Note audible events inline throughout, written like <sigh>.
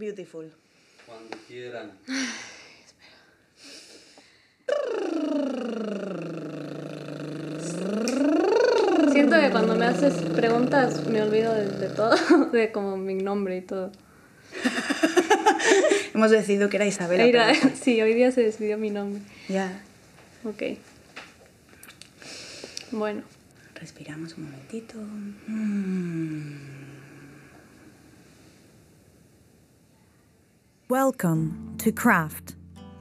Beautiful. Cuando quieran. Siento que cuando me haces preguntas me olvido de, de todo, <laughs> de como mi nombre y todo. <laughs> Hemos decidido que era Isabela. Era- pero- <laughs> sí, hoy día se decidió mi nombre. Ya. Ok. Bueno, Respiramos un momentito. Mm. Welcome to Craft,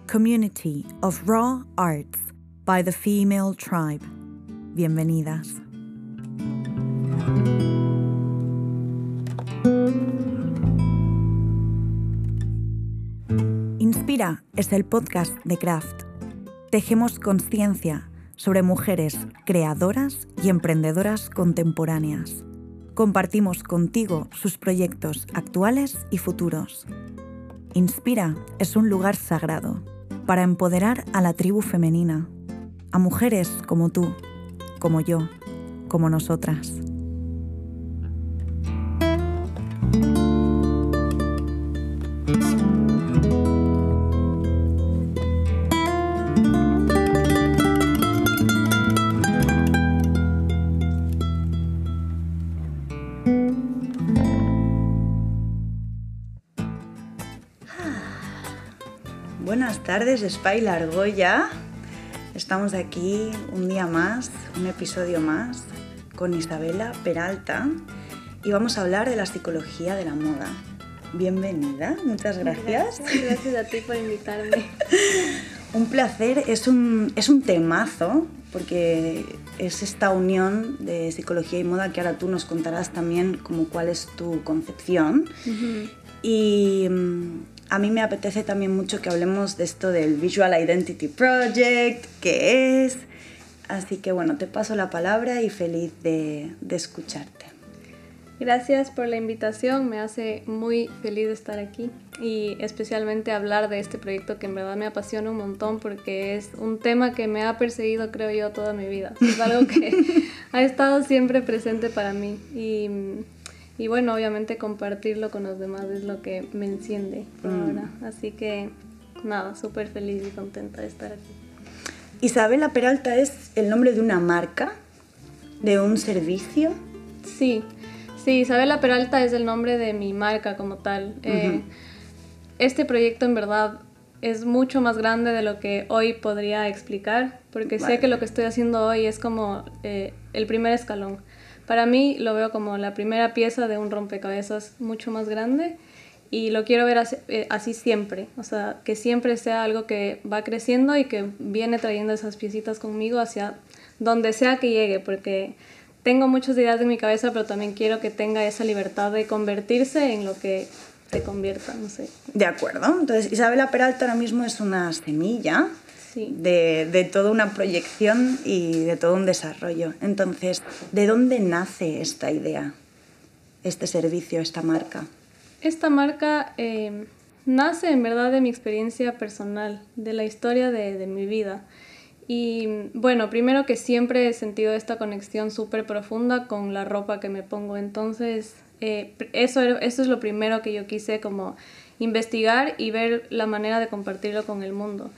community of raw arts by the female tribe. Bienvenidas. Inspira es el podcast de Craft. Tejemos conciencia sobre mujeres creadoras y emprendedoras contemporáneas. Compartimos contigo sus proyectos actuales y futuros. Inspira es un lugar sagrado para empoderar a la tribu femenina, a mujeres como tú, como yo, como nosotras. Tardes, Spy Largoya. Estamos aquí un día más, un episodio más, con Isabela Peralta y vamos a hablar de la psicología de la moda. Bienvenida, muchas gracias. Gracias a ti por invitarme. <laughs> Un placer, es un, es un temazo, porque es esta unión de psicología y moda que ahora tú nos contarás también como cuál es tu concepción. Y mm, a mí me apetece también mucho que hablemos de esto del Visual Identity Project, qué es. Así que bueno, te paso la palabra y feliz de, de escucharte. Gracias por la invitación, me hace muy feliz de estar aquí y especialmente hablar de este proyecto que en verdad me apasiona un montón porque es un tema que me ha perseguido creo yo toda mi vida. Es algo que <laughs> ha estado siempre presente para mí y, y bueno, obviamente compartirlo con los demás es lo que me enciende por ahora. Así que nada, súper feliz y contenta de estar aquí. Isabela Peralta es el nombre de una marca, de un servicio. Sí, sí, Isabela Peralta es el nombre de mi marca como tal. Eh, este proyecto en verdad es mucho más grande de lo que hoy podría explicar, porque Vale. sé que lo que estoy haciendo hoy es como eh, el primer escalón. Para mí lo veo como la primera pieza de un rompecabezas mucho más grande y lo quiero ver así, eh, así siempre, o sea, que siempre sea algo que va creciendo y que viene trayendo esas piecitas conmigo hacia donde sea que llegue, porque tengo muchas ideas en mi cabeza, pero también quiero que tenga esa libertad de convertirse en lo que se convierta, no sé. De acuerdo. Entonces, Isabela Peralta ahora mismo es una semilla Sí. de, de toda una proyección y de todo un desarrollo. Entonces, ¿de dónde nace esta idea, este servicio, esta marca? Esta marca eh, nace en verdad de mi experiencia personal, de la historia de, de mi vida. Y bueno, primero que siempre he sentido esta conexión súper profunda con la ropa que me pongo. Entonces, eh, eso, eso es lo primero que yo quise como investigar y ver la manera de compartirlo con el mundo.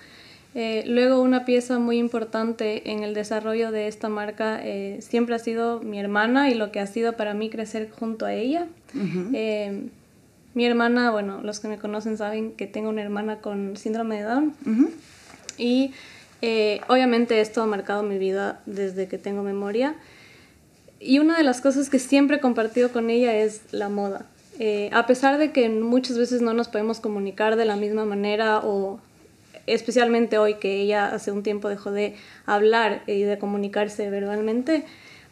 Eh, luego una pieza muy importante en el desarrollo de esta marca eh, siempre ha sido mi hermana y lo que ha sido para mí crecer junto a ella. Eh, mi hermana, bueno, los que me conocen saben que tengo una hermana con síndrome de Down y obviamente esto ha marcado mi vida desde que tengo memoria. Y una de las cosas que siempre he compartido con ella es la moda. A pesar de que muchas veces no nos podemos comunicar de la misma manera o especialmente hoy que ella hace un tiempo dejó de hablar y de comunicarse verbalmente,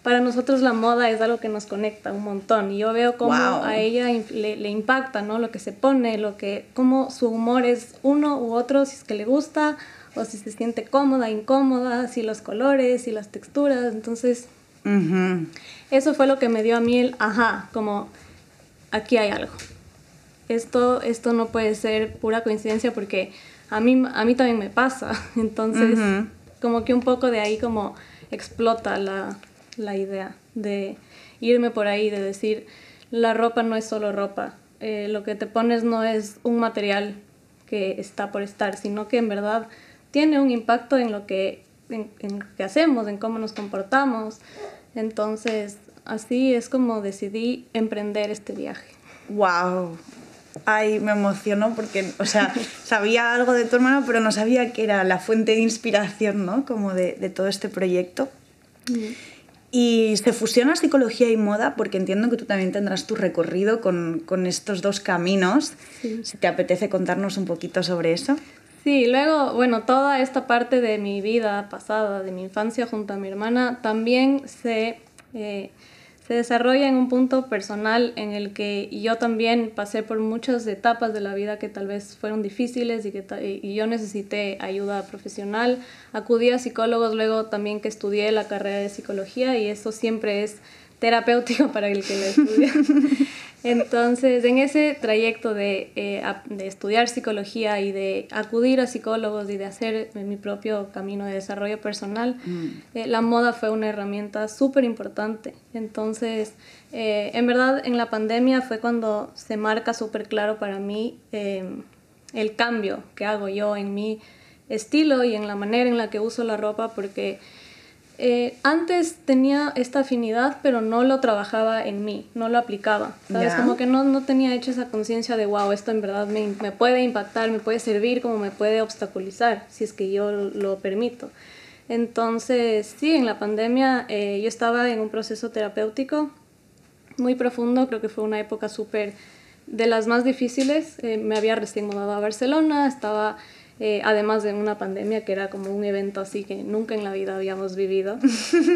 para nosotros la moda es algo que nos conecta un montón y yo veo cómo Wow. a ella le, le impacta, ¿no? Lo que se pone, lo que, cómo su humor es uno u otro, si es que le gusta o si se siente cómoda, incómoda, si los colores, si las texturas, entonces eso fue lo que me dio a mí el ajá, como aquí hay algo. Esto, esto no puede ser pura coincidencia porque a mí, a mí también me pasa. <laughs> Entonces, como que un poco de ahí como explota la, la idea de irme por ahí, de decir, la ropa no es solo ropa. eh, lo que te pones no es un material que está por estar, sino que en verdad tiene un impacto en lo que, en, en lo que hacemos, en cómo nos comportamos. Entonces, así es como decidí emprender este viaje. ¡Wow! Ay, me emocionó porque, o sea, <laughs> sabía algo de tu hermano, pero no sabía que era la fuente de inspiración, ¿no? Como de, de todo este proyecto. Mm. Y se fusiona psicología y moda porque entiendo que tú también tendrás tu recorrido con, con estos dos caminos. Sí. Si te apetece contarnos un poquito sobre eso. Sí, luego, bueno, toda esta parte de mi vida pasada, de mi infancia junto a mi hermana, también se, eh, se desarrolla en un punto personal en el que yo también pasé por muchas etapas de la vida que tal vez fueron difíciles y que y yo necesité ayuda profesional. Acudí a psicólogos luego también que estudié la carrera de psicología y eso siempre es terapéutico <laughs> para el que lo estudia. <laughs> Entonces, en ese trayecto de, eh, de estudiar psicología y de acudir a psicólogos y de hacer mi propio camino de desarrollo personal, eh, la moda fue una herramienta súper importante. Entonces, eh, en verdad, en la pandemia fue cuando se marca súper claro para mí eh, el cambio que hago yo en mi estilo y en la manera en la que uso la ropa, porque eh, antes tenía esta afinidad, pero no lo trabajaba en mí, no lo aplicaba. ¿Sabes? Ya. Como que no, no tenía hecho esa conciencia de, wow, esto en verdad me, me puede impactar, me puede servir, como me puede obstaculizar, si es que yo lo permito. Entonces, sí, en la pandemia eh, yo estaba en un proceso terapéutico muy profundo, creo que fue una época súper de las más difíciles. Eh, me había recién mudado a Barcelona, estaba eh, además de una pandemia que era como un evento así que nunca en la vida habíamos vivido. <laughs>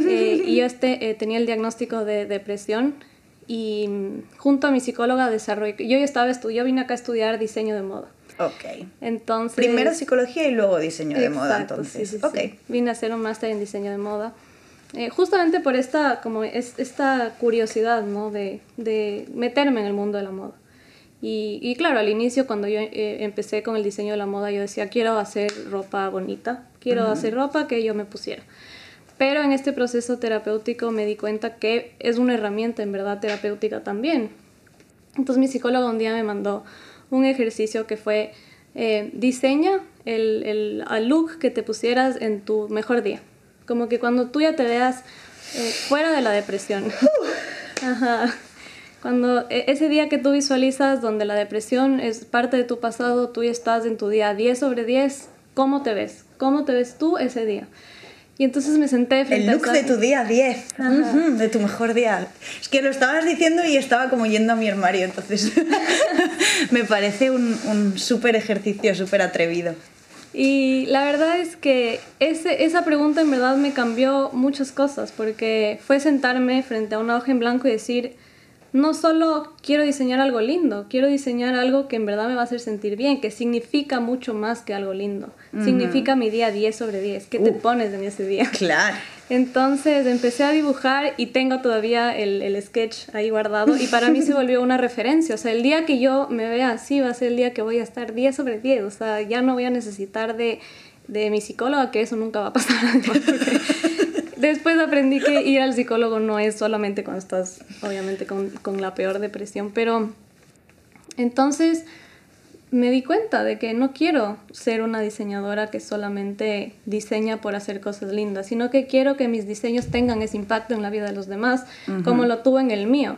Eh, y yo este, eh, tenía el diagnóstico de depresión y mm, junto a mi psicóloga desarrollé, yo ya estaba yo vine acá a estudiar diseño de moda. Ok. Entonces, Primero psicología y luego diseño de moda, entonces. sí, sí, ok. sí. Vine a hacer un máster en diseño de moda. eh, justamente por esta, como es, esta curiosidad, ¿no? De, de meterme en el mundo de la moda. Y, y claro, al inicio cuando yo eh, empecé con el diseño de la moda, yo decía, quiero hacer ropa bonita, quiero hacer ropa que yo me pusiera. Pero en este proceso terapéutico me di cuenta que es una herramienta en verdad terapéutica también. Entonces mi psicóloga un día me mandó un ejercicio que fue eh, diseña el, el al look que te pusieras en tu mejor día. Como que cuando tú ya te veas eh, fuera de la depresión. <laughs> Ajá. Cuando e- ese día que tú visualizas donde la depresión es parte de tu pasado, tú estás en tu día 10 sobre 10, ¿cómo te ves? ¿Cómo te ves tú ese día? Y entonces me senté frente El a look esa- de tu día 10, Ajá. Ujú, de tu mejor día. Es que lo estabas diciendo y estaba como yendo a mi armario, entonces <laughs> me parece un, un súper ejercicio, súper atrevido. Y la verdad es que ese, esa pregunta en verdad me cambió muchas cosas, porque fue sentarme frente a una hoja en blanco y decir, no solo quiero diseñar algo lindo, quiero diseñar algo que en verdad me va a hacer sentir bien, que significa mucho más que algo lindo. Significa mi día 10 sobre 10. ¿Qué te pones en ese día? <laughs> Claro. Entonces empecé a dibujar y tengo todavía el, el sketch ahí guardado y para mí se <laughs> volvió una referencia. O sea, el día que yo me vea así va a ser el día que voy a estar 10 sobre 10. O sea, ya no voy a necesitar de, de mi psicóloga, que eso nunca va a pasar. porque <laughs> Después aprendí que ir al psicólogo no es solamente cuando estás, obviamente, con, con la peor depresión, pero entonces me di cuenta de que no quiero ser una diseñadora que solamente diseña por hacer cosas lindas, sino que quiero que mis diseños tengan ese impacto en la vida de los demás, como lo tuvo en el mío.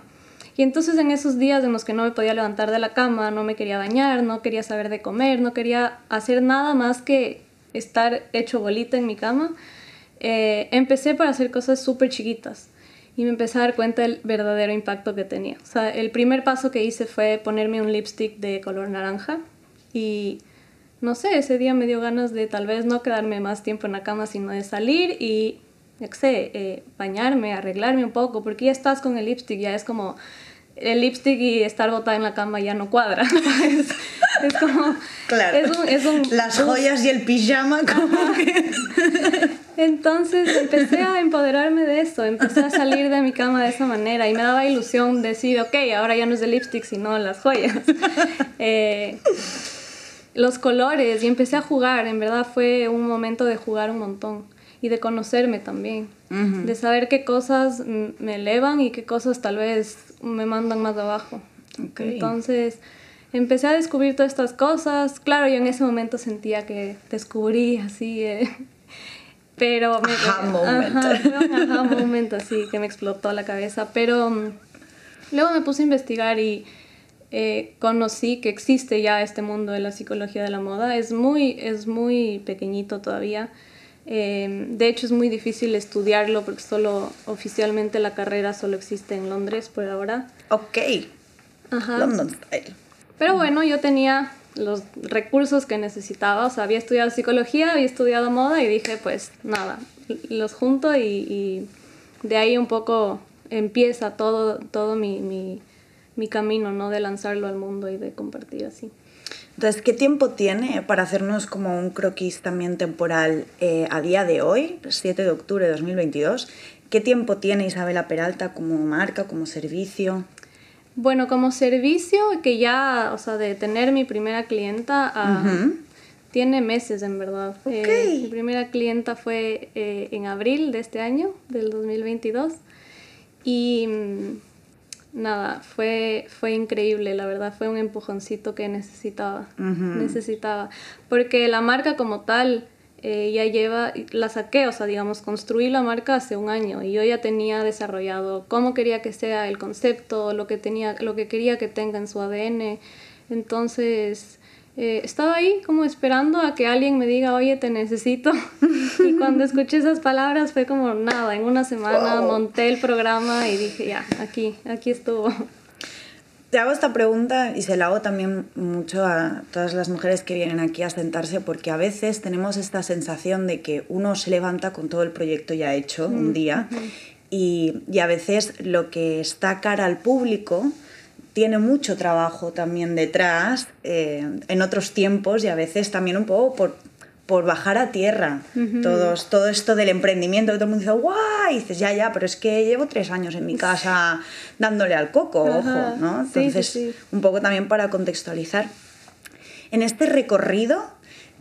Y entonces en esos días en los que no me podía levantar de la cama, no me quería bañar, no quería saber de comer, no quería hacer nada más que estar hecho bolita en mi cama, eh, empecé por hacer cosas súper chiquitas y me empecé a dar cuenta del verdadero impacto que tenía. O sea, el primer paso que hice fue ponerme un lipstick de color naranja y no sé, ese día me dio ganas de tal vez no quedarme más tiempo en la cama, sino de salir y, qué sé, eh, bañarme, arreglarme un poco, porque ya estás con el lipstick, ya es como el lipstick y estar botada en la cama ya no cuadra. <laughs> es, es como... Claro. Es un, es un Las joyas y el pijama, como que. Entonces empecé a empoderarme de eso, empecé a salir de mi cama de esa manera y me daba ilusión decir, ok, ahora ya no es el lipstick, sino las joyas. Eh, los colores y empecé a jugar, en verdad fue un momento de jugar un montón y de conocerme también, de saber qué cosas me elevan y qué cosas tal vez me mandan más abajo. Entonces empecé a descubrir todas estas cosas. Claro, yo en ese momento sentía que descubrí así, eh, pero me... Ajá, moment. Ajá, un momento así que me explotó la cabeza, pero mm, luego me puse a investigar y eh, conocí que existe ya este mundo de la psicología de la moda. Es muy, es muy pequeñito todavía. Eh, de hecho, es muy difícil estudiarlo porque solo oficialmente la carrera solo existe en Londres por ahora. Ok. Ajá. London Style. Pero bueno, yo tenía los recursos que necesitaba. O sea, había estudiado psicología, había estudiado moda y dije, pues nada, los junto y, de ahí un poco empieza todo, todo mi, mi, mi, camino, ¿no? De lanzarlo al mundo y de compartir así. Entonces, ¿qué tiempo tiene para hacernos como un croquis también temporal eh, a día de hoy, 7 de octubre de 2022? ¿Qué tiempo tiene Isabela Peralta como marca, como servicio? Bueno, como servicio, que ya, o sea, de tener mi primera clienta, ah, tiene meses en verdad. Eh, mi primera clienta fue eh, en abril de este año, del 2022. Y mm, nada, fue, fue increíble, la verdad, fue un empujoncito que necesitaba. Necesitaba. Porque la marca como tal eh, ya lleva, la saqué, o sea, digamos, construí la marca hace un año y yo ya tenía desarrollado cómo quería que sea el concepto, lo que, tenía, lo que quería que tenga en su ADN. Entonces, eh, estaba ahí como esperando a que alguien me diga, oye, te necesito. <laughs> y cuando escuché esas palabras fue como nada, en una semana monté el programa y dije, ya, aquí, aquí estuvo. Te hago esta pregunta y se la hago también mucho a todas las mujeres que vienen aquí a sentarse porque a veces tenemos esta sensación de que uno se levanta con todo el proyecto ya hecho un día y, y, a veces lo que está cara al público tiene mucho trabajo también detrás eh, en otros tiempos y a veces también un poco por por bajar a tierra todos, todo esto del emprendimiento, que todo el mundo dice, guau, y dices, ya, ya, pero es que llevo tres años en mi casa dándole al coco, ojo, ¿no? Entonces, un poco también para contextualizar. En este recorrido,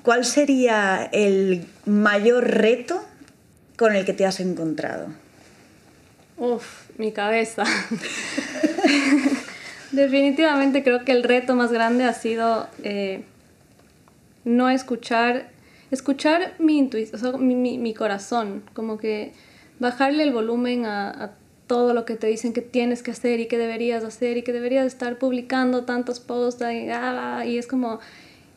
¿cuál sería el mayor reto con el que te has encontrado? Uf, mi cabeza. <laughs> Definitivamente creo que el reto más grande ha sido eh, no escuchar escuchar mi intuición, mi, mi, corazón, como que bajarle el volumen a, todo lo que te dicen que tienes que hacer y que deberías hacer y que deberías estar publicando tantos posts y, ah, y es como,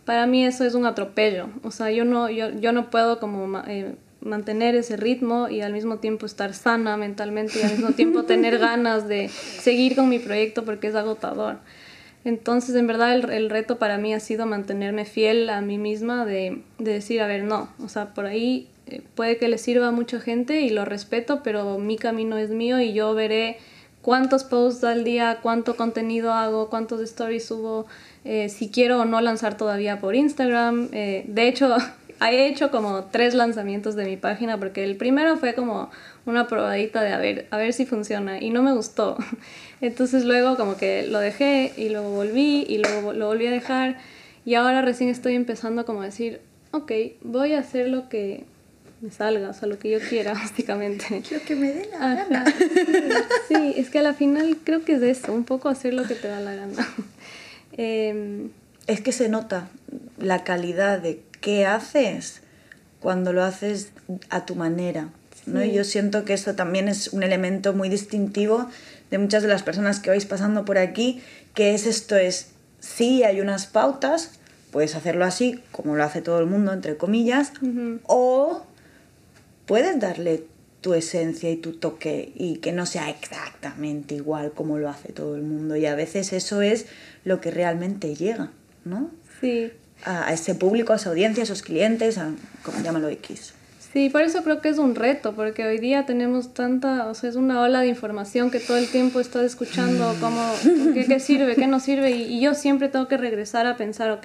para mí eso es un atropello, o sea, yo no, yo, yo no puedo como eh, mantener ese ritmo y al mismo tiempo estar sana mentalmente y al mismo tiempo tener <laughs> ganas de seguir con mi proyecto porque es agotador. Entonces, en verdad, el, reto para mí ha sido mantenerme fiel a mí misma de, decir, a ver, no, o sea, por ahí eh, puede que le sirva a mucha gente y lo respeto, pero mi camino es mío y yo veré cuántos posts al día, cuánto contenido hago, cuántos stories subo, eh, si quiero o no lanzar todavía por Instagram. Eh, de hecho, <laughs> he hecho como tres lanzamientos de mi página porque el primero fue como una probadita de a ver, a ver si funciona y no me gustó. <laughs> Entonces luego como que lo dejé y luego volví y luego lo volví a dejar y ahora recién estoy empezando como a decir, ok, voy a hacer lo que me salga, o sea, lo que yo quiera, <laughs> básicamente. <laughs> Lo que me dé la gana. Sí, es que a la final creo que es eso, un poco hacer lo que te da la gana. Em, es que se nota la calidad de qué haces cuando lo haces a tu manera. ¿No? Y yo siento que esto también es un elemento muy distintivo de muchas de las personas que vais pasando por aquí, que es esto es, sí hay unas pautas, puedes hacerlo así, como lo hace todo el mundo, entre comillas, o puedes darle tu esencia y tu toque y que no sea exactamente igual como lo hace todo el mundo. Y a veces eso es lo que realmente llega, ¿no? Sí a, ese público, a esa audiencia, a esos clientes, a, como llámalo X. Sí, por eso creo que es un reto, porque hoy día tenemos tanta, o sea, es una ola de información que todo el tiempo estás escuchando mm. cómo, qué, sirve, qué no sirve, y, yo siempre tengo que regresar a pensar, ok,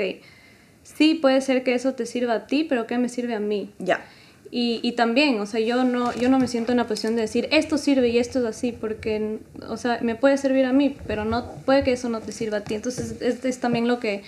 sí puede ser que eso te sirva a ti, pero ¿qué me sirve a mí? Ya. Y, y, también, o sea, yo no, yo no me siento en la posición de decir esto sirve y esto es así, porque, o sea, me puede servir a mí, pero no puede que eso no te sirva a ti. Entonces, es, es también lo que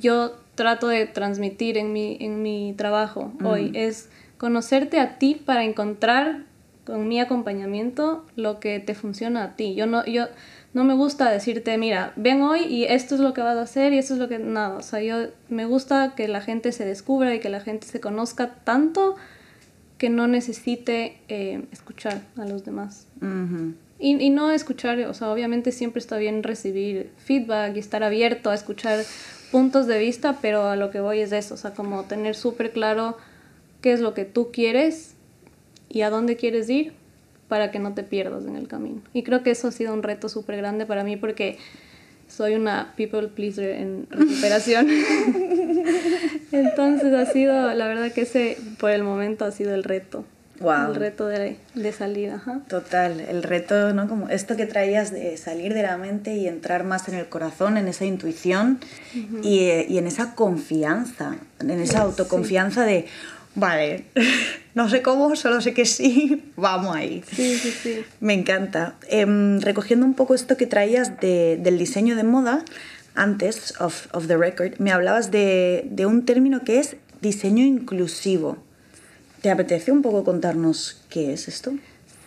yo trato de transmitir en mi, en mi trabajo hoy, es conocerte a ti para encontrar con mi acompañamiento lo que te funciona a ti. Yo no, yo no me gusta decirte, mira, ven hoy y esto es lo que vas a hacer y esto es lo que... Nada, o sea, yo me gusta que la gente se descubra y que la gente se conozca tanto que no necesite eh, escuchar a los demás. y, y, no escuchar, o sea, obviamente siempre está bien recibir feedback y estar abierto a escuchar puntos de vista, pero a lo que voy es eso, o sea, como tener súper claro qué es lo que tú quieres y a dónde quieres ir para que no te pierdas en el camino. Y creo que eso ha sido un reto súper grande para mí porque soy una people pleaser en recuperación. <laughs> Entonces ha sido, la verdad que ese por el momento ha sido el reto. Wow. El reto de, de salir, ajá. Total, el reto, ¿no? Como esto que traías de salir de la mente y entrar más en el corazón, en esa intuición y, y, en esa confianza, en esa autoconfianza de, vale, <laughs> no sé cómo, solo sé que sí, <laughs> vamos ahí. Sí, sí, sí. Me encanta. Em, recogiendo un poco esto que traías de, del diseño de moda, antes, of, of the record, me hablabas de, de, un término que es diseño inclusivo. ¿Te apetece un poco contarnos qué es esto?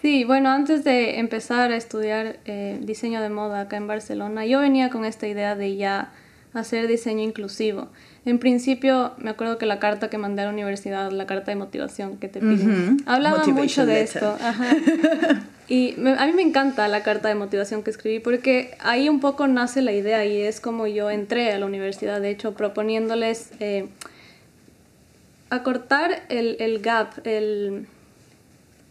Sí, bueno, antes de empezar a estudiar eh, diseño de moda acá en Barcelona, yo venía con esta idea de ya hacer diseño inclusivo. En principio, me acuerdo que la carta que mandé a la universidad, la carta de motivación que te piden, hablaba mucho de esto. Y a mí me encanta la carta de motivación que escribí porque ahí un poco nace la idea y es como yo entré a la universidad, de hecho, proponiéndoles eh, acortar el, el gap, el...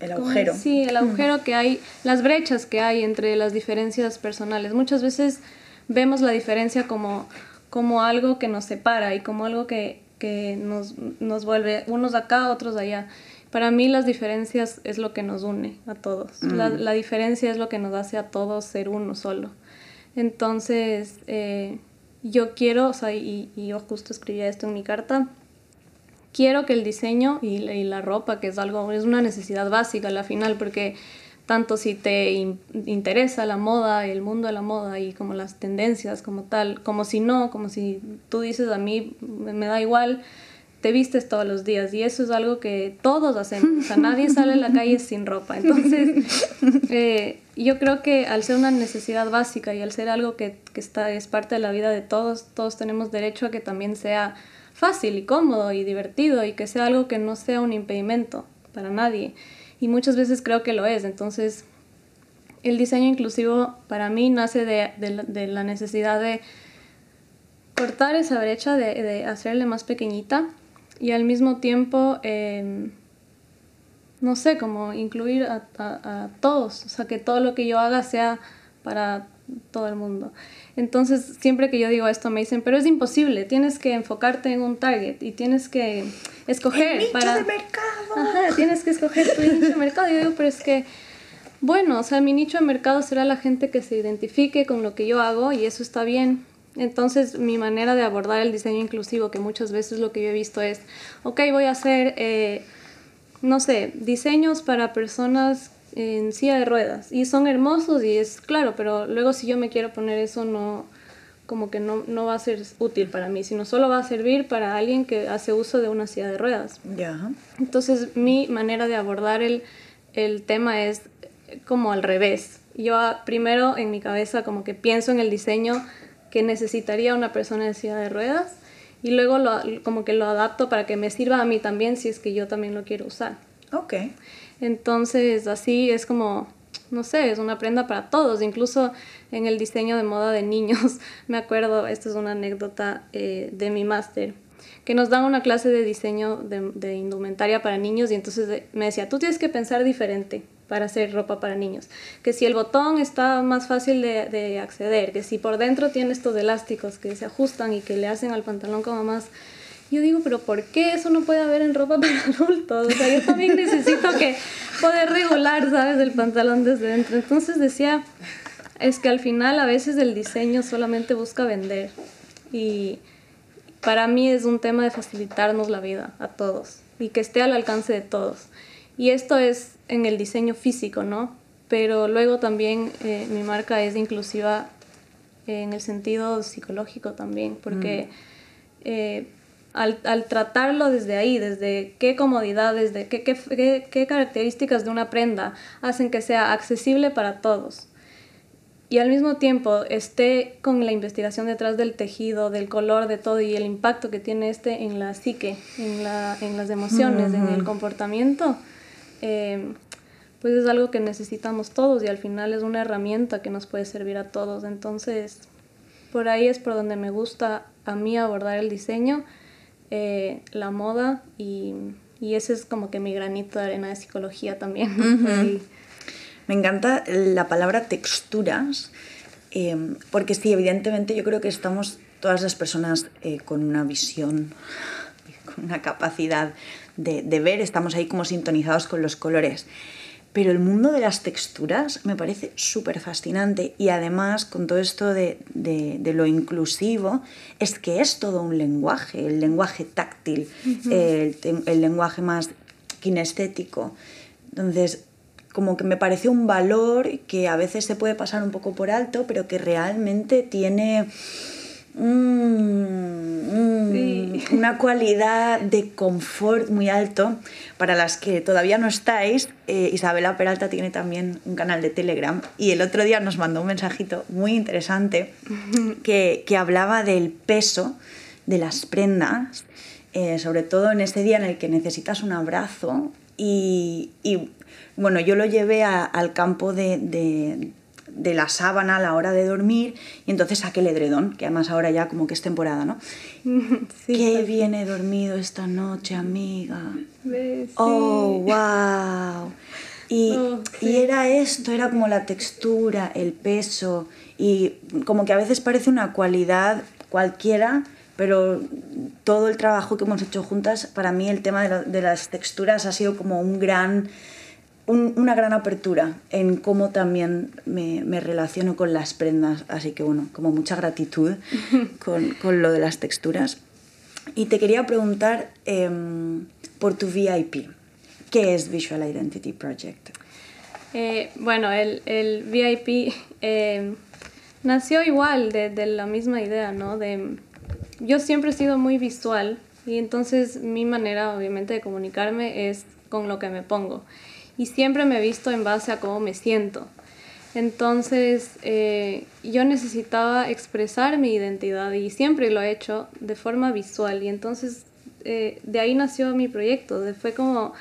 El agujero. Sí, el agujero que hay, las brechas que hay entre las diferencias personales. Muchas veces vemos la diferencia como como algo que nos separa y como algo que, que nos, nos, vuelve unos acá, otros allá. Para mí las diferencias es lo que nos une a todos. La, mm. la, diferencia es lo que nos hace a todos ser uno solo. Entonces, eh, yo quiero, o sea, y, y, yo justo escribí esto en mi carta, quiero que el diseño y, y la ropa, que es algo, es una necesidad básica al final, porque tanto si te interesa la moda, el mundo de la moda y como las tendencias como tal, como si no, como si tú dices a mí me da igual, te vistes todos los días y eso es algo que todos hacemos, o sea, nadie <laughs> sale a la calle sin ropa. Entonces, eh, yo creo que al ser una necesidad básica y al ser algo que, que está, es parte de la vida de todos, todos tenemos derecho a que también sea fácil y cómodo y divertido y que sea algo que no sea un impedimento para nadie y muchas veces creo que lo es. Entonces, el diseño inclusivo para mí nace de, de, la, necesidad de cortar esa brecha, de, de, hacerle más pequeñita y al mismo tiempo, em, no sé, como incluir a, a, a, todos, o sea, que todo lo que yo haga sea para todo el mundo. Entonces, siempre que yo digo esto me dicen, pero es imposible, tienes que enfocarte en un target y tienes que escoger el nicho para de mercado. Ajá, tienes que escoger tu nicho de mercado. Y yo digo, pero es que bueno, o sea, mi nicho de mercado será la gente que se identifique con lo que yo hago y eso está bien. Entonces, mi manera de abordar el diseño inclusivo, que muchas veces lo que yo he visto es, ok, voy a hacer, eh, no sé, diseños para personas en silla de ruedas y son hermosos y es claro, pero luego si yo me quiero poner eso no como que no, no va a ser útil para mí, sino solo va a servir para alguien que hace uso de una silla de ruedas. Ya. Entonces mi manera de abordar el, el tema es como al revés. Yo primero en mi cabeza como que pienso en el diseño que necesitaría una persona en silla de ruedas y luego lo, como que lo adapto para que me sirva a mí también si es que yo también lo quiero usar. Ok. Entonces, así es como, no sé, es una prenda para todos, incluso en el diseño de moda de niños. <laughs> Me acuerdo, esta es una anécdota eh, de mi máster, que nos dan una clase de diseño de, indumentaria para niños y entonces me decía, tú tienes que pensar diferente para hacer ropa para niños. Que si el botón está más fácil de acceder, que si por dentro tiene estos elásticos que se ajustan y que le hacen al pantalón como más yo digo, pero ¿por qué eso no puede haber en ropa <laughs> para adultos? O sea, yo también necesito que poder regular, ¿sabes? El pantalón desde dentro. Entonces decía, es que al final a veces el diseño solamente busca vender. Y para mí es un tema de facilitarnos la vida a todos y que esté al alcance de todos. Y esto es en el diseño físico, ¿no? Pero luego también eh, mi marca es inclusiva en el sentido psicológico también, porque... Mm. Eh, al, al, tratarlo desde ahí, desde qué comodidades, de qué, qué, qué, características de una prenda hacen que sea accesible para todos. y al mismo tiempo esté con la investigación detrás del tejido, del color, de todo y el impacto que tiene este en la psique, en, la, en las emociones, en el comportamiento, eh, pues es algo que necesitamos todos y al final es una herramienta que nos puede servir a todos. Entonces, por ahí es por donde me gusta a mí abordar el diseño, eh, la moda y, y, ese es como que mi granito de arena de psicología también. <laughs> Me encanta la palabra texturas, eh, porque sí, evidentemente yo creo que estamos todas las personas eh, con una visión, con una capacidad de, de, ver, estamos ahí como sintonizados con los colores. Pero el mundo de las texturas me parece súper fascinante y además con todo esto de, de, de, lo inclusivo, es que es todo un lenguaje, el lenguaje táctil, uh -huh. el, el lenguaje más kinestético. Entonces, como que me parece un valor que a veces se puede pasar un poco por alto, pero que realmente tiene mm, sí. una cualidad de confort muy alto. Para las que todavía no estáis, eh, Isabela Peralta tiene también un canal de Telegram y el otro día nos mandó un mensajito muy interesante <laughs> que, que hablaba del peso de las prendas, eh, sobre todo en este día en el que necesitas un abrazo y, y bueno, yo lo llevé a, al campo de, de, de, la sábana a la hora de dormir y entonces saqué el edredón, que además ahora ya como que es temporada, ¿no? <laughs> Sí, Qué bien he dormido esta noche, amiga. Sí. Oh, wow. Y, oh, y, era esto, era como la textura, el peso y como que a veces parece una cualidad cualquiera, pero todo el trabajo que hemos hecho juntas, para mí el tema de, la, de las texturas ha sido como un gran un, una gran apertura en cómo también me, me, relaciono con las prendas, así que bueno, como mucha gratitud <laughs> con, con lo de las texturas. Y te quería preguntar eh, por tu VIP, ¿qué es Visual Identity Project? Eh, bueno, el, el VIP eh, nació igual de, de, la misma idea, ¿no? De, yo siempre he sido muy visual y entonces mi manera obviamente de comunicarme es con lo que me pongo y siempre me he visto en base a cómo me siento. Entonces eh, yo necesitaba expresar mi identidad y siempre lo he hecho de forma visual y entonces eh, de ahí nació mi proyecto, de, fue como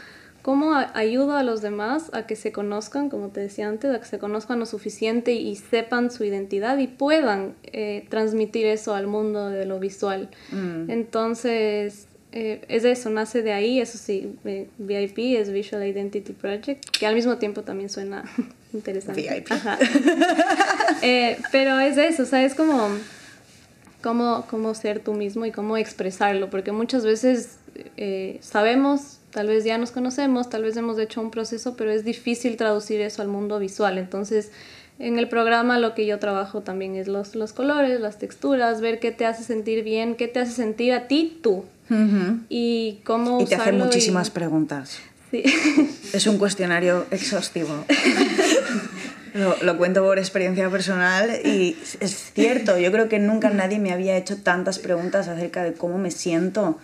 cómo ayudo a los demás a que se conozcan, como te decía antes, a que se conozcan lo suficiente y sepan su identidad y puedan eh, transmitir eso al mundo de lo visual. Mm. Entonces, eh, es eso, nace de ahí, eso sí, eh, VIP es Visual Identity Project, que al mismo tiempo también suena <laughs> interesante. VIP. eh, pero es eso, o sea, es como cómo, cómo ser tú mismo y cómo expresarlo, porque muchas veces eh, sabemos, tal vez ya nos conocemos, tal vez hemos hecho un proceso, pero es difícil traducir eso al mundo visual, entonces en el programa lo que yo trabajo también es los, los colores, las texturas, ver qué te hace sentir bien, qué te hace sentir a ti tú. Uh -huh. Y cómo Y te hacen muchísimas y... preguntas. Sí. Es un cuestionario exhaustivo. lo, lo, cuento por experiencia personal y es cierto, yo creo que nunca nadie me había hecho tantas preguntas acerca de cómo me siento.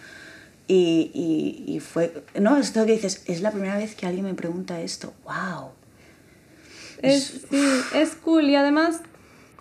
Y, y, y fue, no, esto que dices, es la primera vez que alguien me pregunta esto. ¡Wow! Es, sí, es cool y además,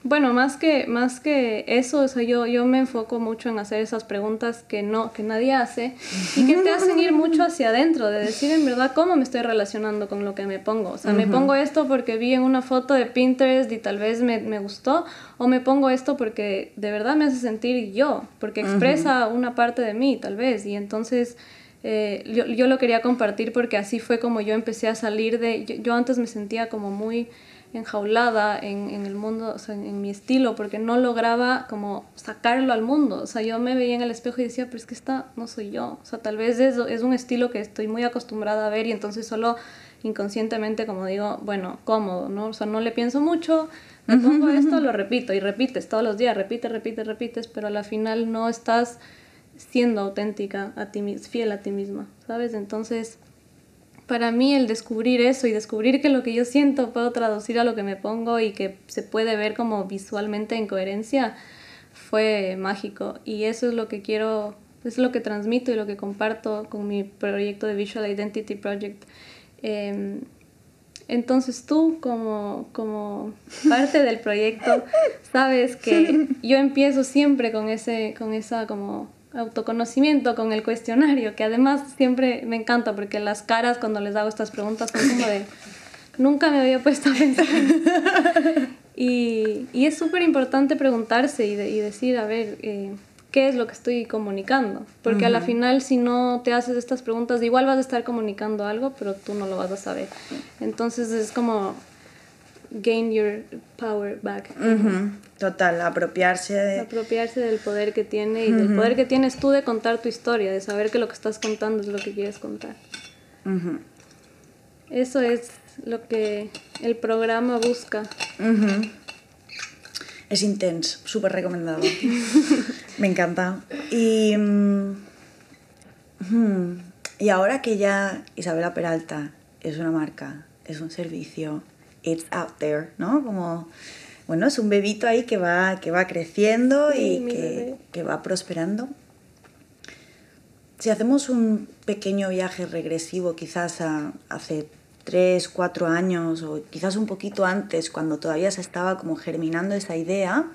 bueno, más que, más que eso, o sea, yo, yo me enfoco mucho en hacer esas preguntas que, no, que nadie hace y que te hacen ir mucho hacia adentro, de decir en verdad cómo me estoy relacionando con lo que me pongo. O sea, uh -huh. me pongo esto porque vi en una foto de Pinterest y tal vez me, me gustó, o me pongo esto porque de verdad me hace sentir yo, porque expresa uh -huh. una parte de mí tal vez, y entonces... Eh, yo, yo, lo quería compartir porque así fue como yo empecé a salir de... Yo, yo antes me sentía como muy enjaulada en, en el mundo, o sea, en, en, mi estilo, porque no lograba como sacarlo al mundo. O sea, yo me veía en el espejo y decía, pero es que esta no soy yo. O sea, tal vez es, es un estilo que estoy muy acostumbrada a ver y entonces solo inconscientemente, como digo, bueno, cómodo, ¿no? O sea, no le pienso mucho, me pongo esto, lo repito y repites todos los días, repites, repites, repites, pero a la final no estás siendo auténtica a ti fiel a ti misma, ¿sabes? Entonces, para mí el descubrir eso y descubrir que lo que yo siento puedo traducir a lo que me pongo y que se puede ver como visualmente en coherencia fue mágico y eso es lo que quiero, es lo que transmito y lo que comparto con mi proyecto de Visual Identity Project. Eh, entonces tú como, como parte del proyecto sabes que yo empiezo siempre con ese con esa como autoconocimiento, con el cuestionario, que además siempre me encanta porque las caras cuando les hago estas preguntas son como de nunca me había puesto a pensar. y, y, es súper importante preguntarse y, y, decir, a ver, eh, ¿qué es lo que estoy comunicando? Porque a la final si no te haces estas preguntas, igual vas a estar comunicando algo, pero tú no lo vas a saber. Entonces es como gain your power back. Total, apropiarse de... Apropiarse del poder que tiene y del poder que tienes tú de contar tu historia, de saber que lo que estás contando es lo que quieres contar. Eso es lo que el programa busca. Es intenso, súper recomendado. <laughs> Me encanta. Y, mm, y ahora que ya Isabela Peralta es una marca, es un servicio, it's out there, ¿no? Como, bueno, es un bebito ahí que va, que va creciendo y que, que, va prosperando. Si hacemos un pequeño viaje regresivo, quizás a, hace tres, cuatro años o quizás un poquito antes, cuando todavía se estaba como germinando esa idea,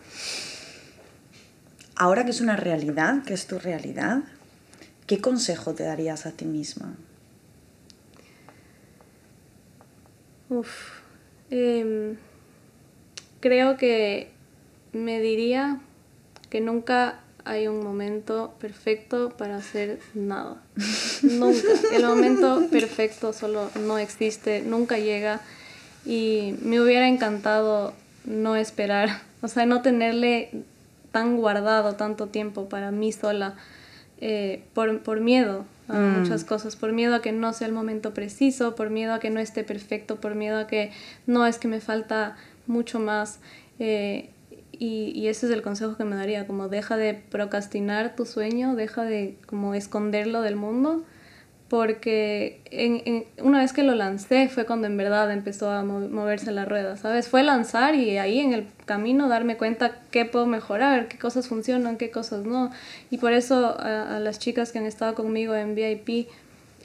ahora que es una realidad, que es tu realidad, ¿qué consejo te darías a ti misma? Uf, Em, creo que me diría que nunca hay un momento perfecto para hacer nada. nunca. El momento perfecto solo no existe, nunca llega. Y me hubiera encantado no esperar, o sea, no tenerle tan guardado tanto tiempo para mí sola eh, por, por miedo a mm. muchas cosas, por miedo a que no sea el momento preciso, por miedo a que no esté perfecto, por miedo a que no es que me falta mucho más. Eh, y, y, ese es el consejo que me daría, como deja de procrastinar tu sueño, deja de como esconderlo del mundo porque en, una vez que lo lancé fue cuando en verdad empezó a moverse la rueda, ¿sabes? Fue lanzar y ahí en el camino darme cuenta qué puedo mejorar, qué cosas funcionan, qué cosas no. Y por eso a, las chicas que han estado conmigo en VIP,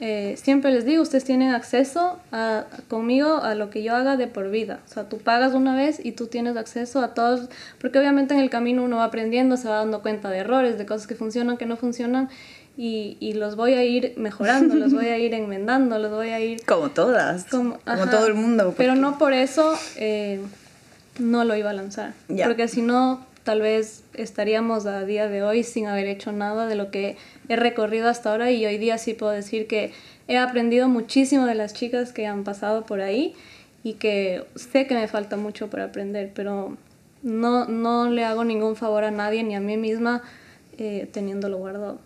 eh, siempre les digo, ustedes tienen acceso a, conmigo a lo que yo haga de por vida. O sea, tú pagas una vez y tú tienes acceso a todos, porque obviamente en el camino uno va aprendiendo, se va dando cuenta de errores, de cosas que funcionan, que no funcionan y, y, los voy a ir mejorando, los voy a ir <laughs> enmendando, los voy a ir... Como todas, como, todo el mundo. Pero no por eso eh, no lo iba a lanzar, porque si no, tal vez estaríamos a día de hoy sin haber hecho nada de lo que he recorrido hasta ahora y hoy día sí puedo decir que he aprendido muchísimo de las chicas que han pasado por ahí y que sé que me falta mucho por aprender, pero no, no le hago ningún favor a nadie ni a mí misma eh, teniéndolo guardado.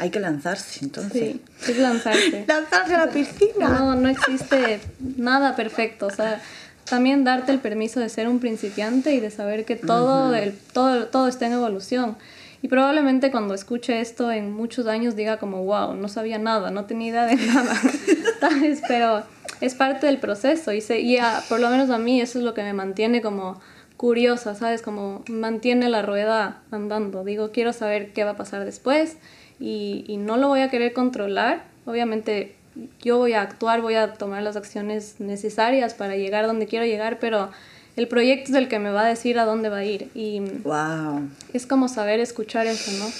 Hay que lanzarse, entonces. Sí, es lanzarse. <laughs> lanzarse a la piscina. No, no existe nada perfecto. O sea, también darte el permiso de ser un principiante y de saber que todo, el, todo, todo está en evolución. Y probablemente cuando escuche esto en muchos años diga como, wow, no sabía nada, no tenía idea de <laughs> nada. <laughs> ¿Sabes? Pero es parte del proceso y, se, y por lo menos a mí eso es lo que me mantiene como curiosa, ¿sabes? Como mantiene la rueda andando. Digo, quiero saber qué va a pasar después y, y no lo voy a querer controlar. Obviamente yo voy a actuar, voy a tomar las acciones necesarias para llegar donde quiero llegar, pero el proyecto es el que me va a decir a dónde va a ir. Y wow. es como saber escuchar eso, ¿no?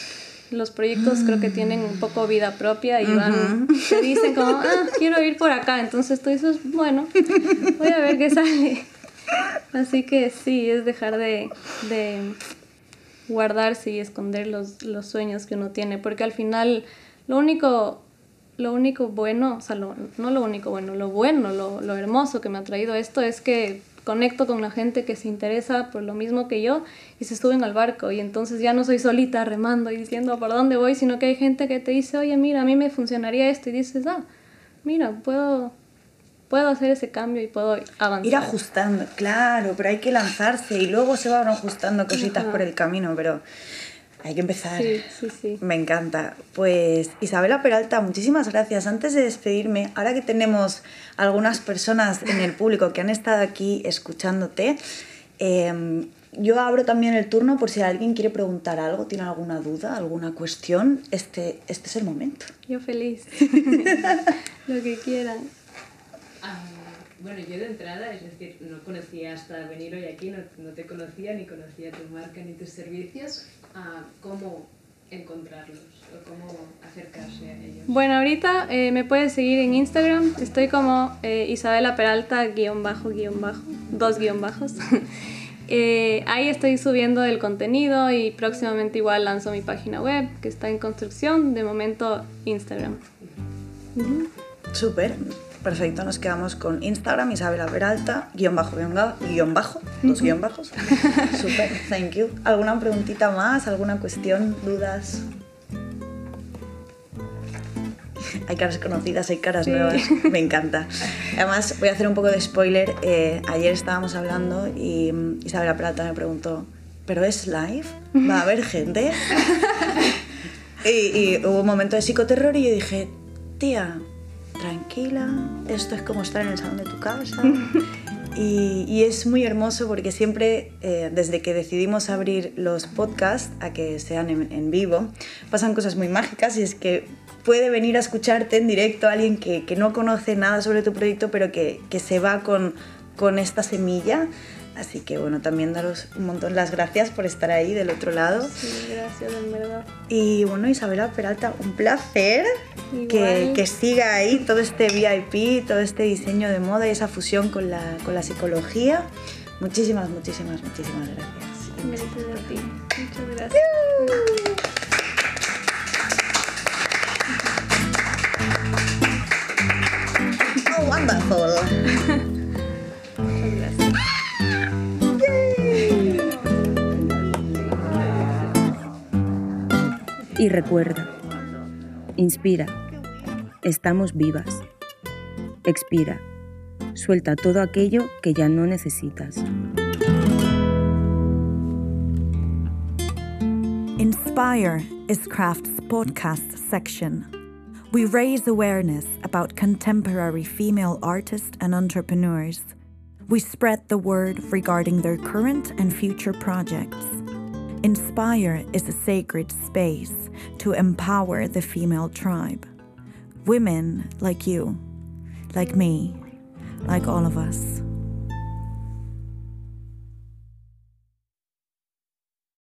Los proyectos creo que tienen un poco vida propia y van, te dicen como, ah, quiero ir por acá. Entonces tú dices, bueno, voy a ver qué <laughs> sale. Así que sí, es dejar de, de guardarse y esconder los, los, sueños que uno tiene, porque al final lo único, lo único bueno, o sea, no lo único bueno, lo bueno, lo, lo, hermoso que me ha traído esto es que conecto con la gente que se interesa por lo mismo que yo y se suben al barco. Y entonces ya no soy solita remando y diciendo por dónde voy, sino que hay gente que te dice, oye, mira, a mí me funcionaría esto y dices, ah, mira, puedo puedo hacer ese cambio y puedo avanzar. Ir ajustando, claro, pero hay que lanzarse y luego se van ajustando cositas por el camino, pero hay que empezar. Sí, sí, sí. Me encanta. Pues Isabela Peralta, muchísimas gracias. Antes de despedirme, ahora que tenemos algunas personas en el público que han estado aquí escuchándote, em, yo abro también el turno por si alguien quiere preguntar algo, tiene alguna duda, alguna cuestión. Este, este es el momento. Yo feliz. <laughs> Lo que quieran. Bueno, yo de entrada, es decir, no conocía hasta venir hoy aquí, no, no te conocía, ni conocía tu marca ni tus servicios. Ah, ¿Cómo encontrarlos o cómo acercarse a ellos? Bueno, ahorita eh, me puedes seguir en Instagram. Estoy como eh, Isabela Peralta, guion bajo, guion bajo, dos guion bajos. <laughs> Eh, ahí estoy subiendo el contenido y próximamente igual lanzo mi página web que está en construcción. De momento, Instagram. Súper. Perfecto, nos quedamos con Instagram, Isabela Peralta, guion bajo, guion, guion bajo, dos guion bajos. <laughs> Súper, thank you. ¿Alguna preguntita más? ¿Alguna cuestión? ¿Dudas? Hay caras conocidas, hay caras Sí. nuevas, me encanta. Además, voy a hacer un poco de spoiler. eh, ayer estábamos hablando y Isabela Peralta me preguntó, ¿pero es live? ¿Va a haber gente? <laughs> Y, y hubo un momento de psicoterror y yo dije, tía, tranquila, esto es como estar en el salón de tu casa. <laughs> Y, y es muy hermoso porque siempre, eh, desde que decidimos abrir los podcasts a que sean en, en vivo, pasan cosas muy mágicas y es que puede venir a escucharte en directo alguien que, que no conoce nada sobre tu proyecto, pero que, que se va con, con esta semilla. Así que bueno, también daros un montón las gracias por estar ahí del otro lado. Sí, gracias, en verdad. Y bueno, Isabela Peralta, un placer que, que siga ahí todo este VIP, todo este diseño de moda y esa fusión con la, con la psicología. Muchísimas, muchísimas, muchísimas gracias. Besito. Gracias a ti. Muchas gracias. <laughs> Oh, wonderful. <laughs> Y recuerda, inspira, estamos vivas. Expira, suelta todo aquello que ya no necesitas. Inspire is Craft's podcast section. We raise awareness about contemporary female artists and entrepreneurs. We spread the word regarding their current and future projects. Inspire is a sacred space to empower the female tribe. Women like you, like me, like all of us.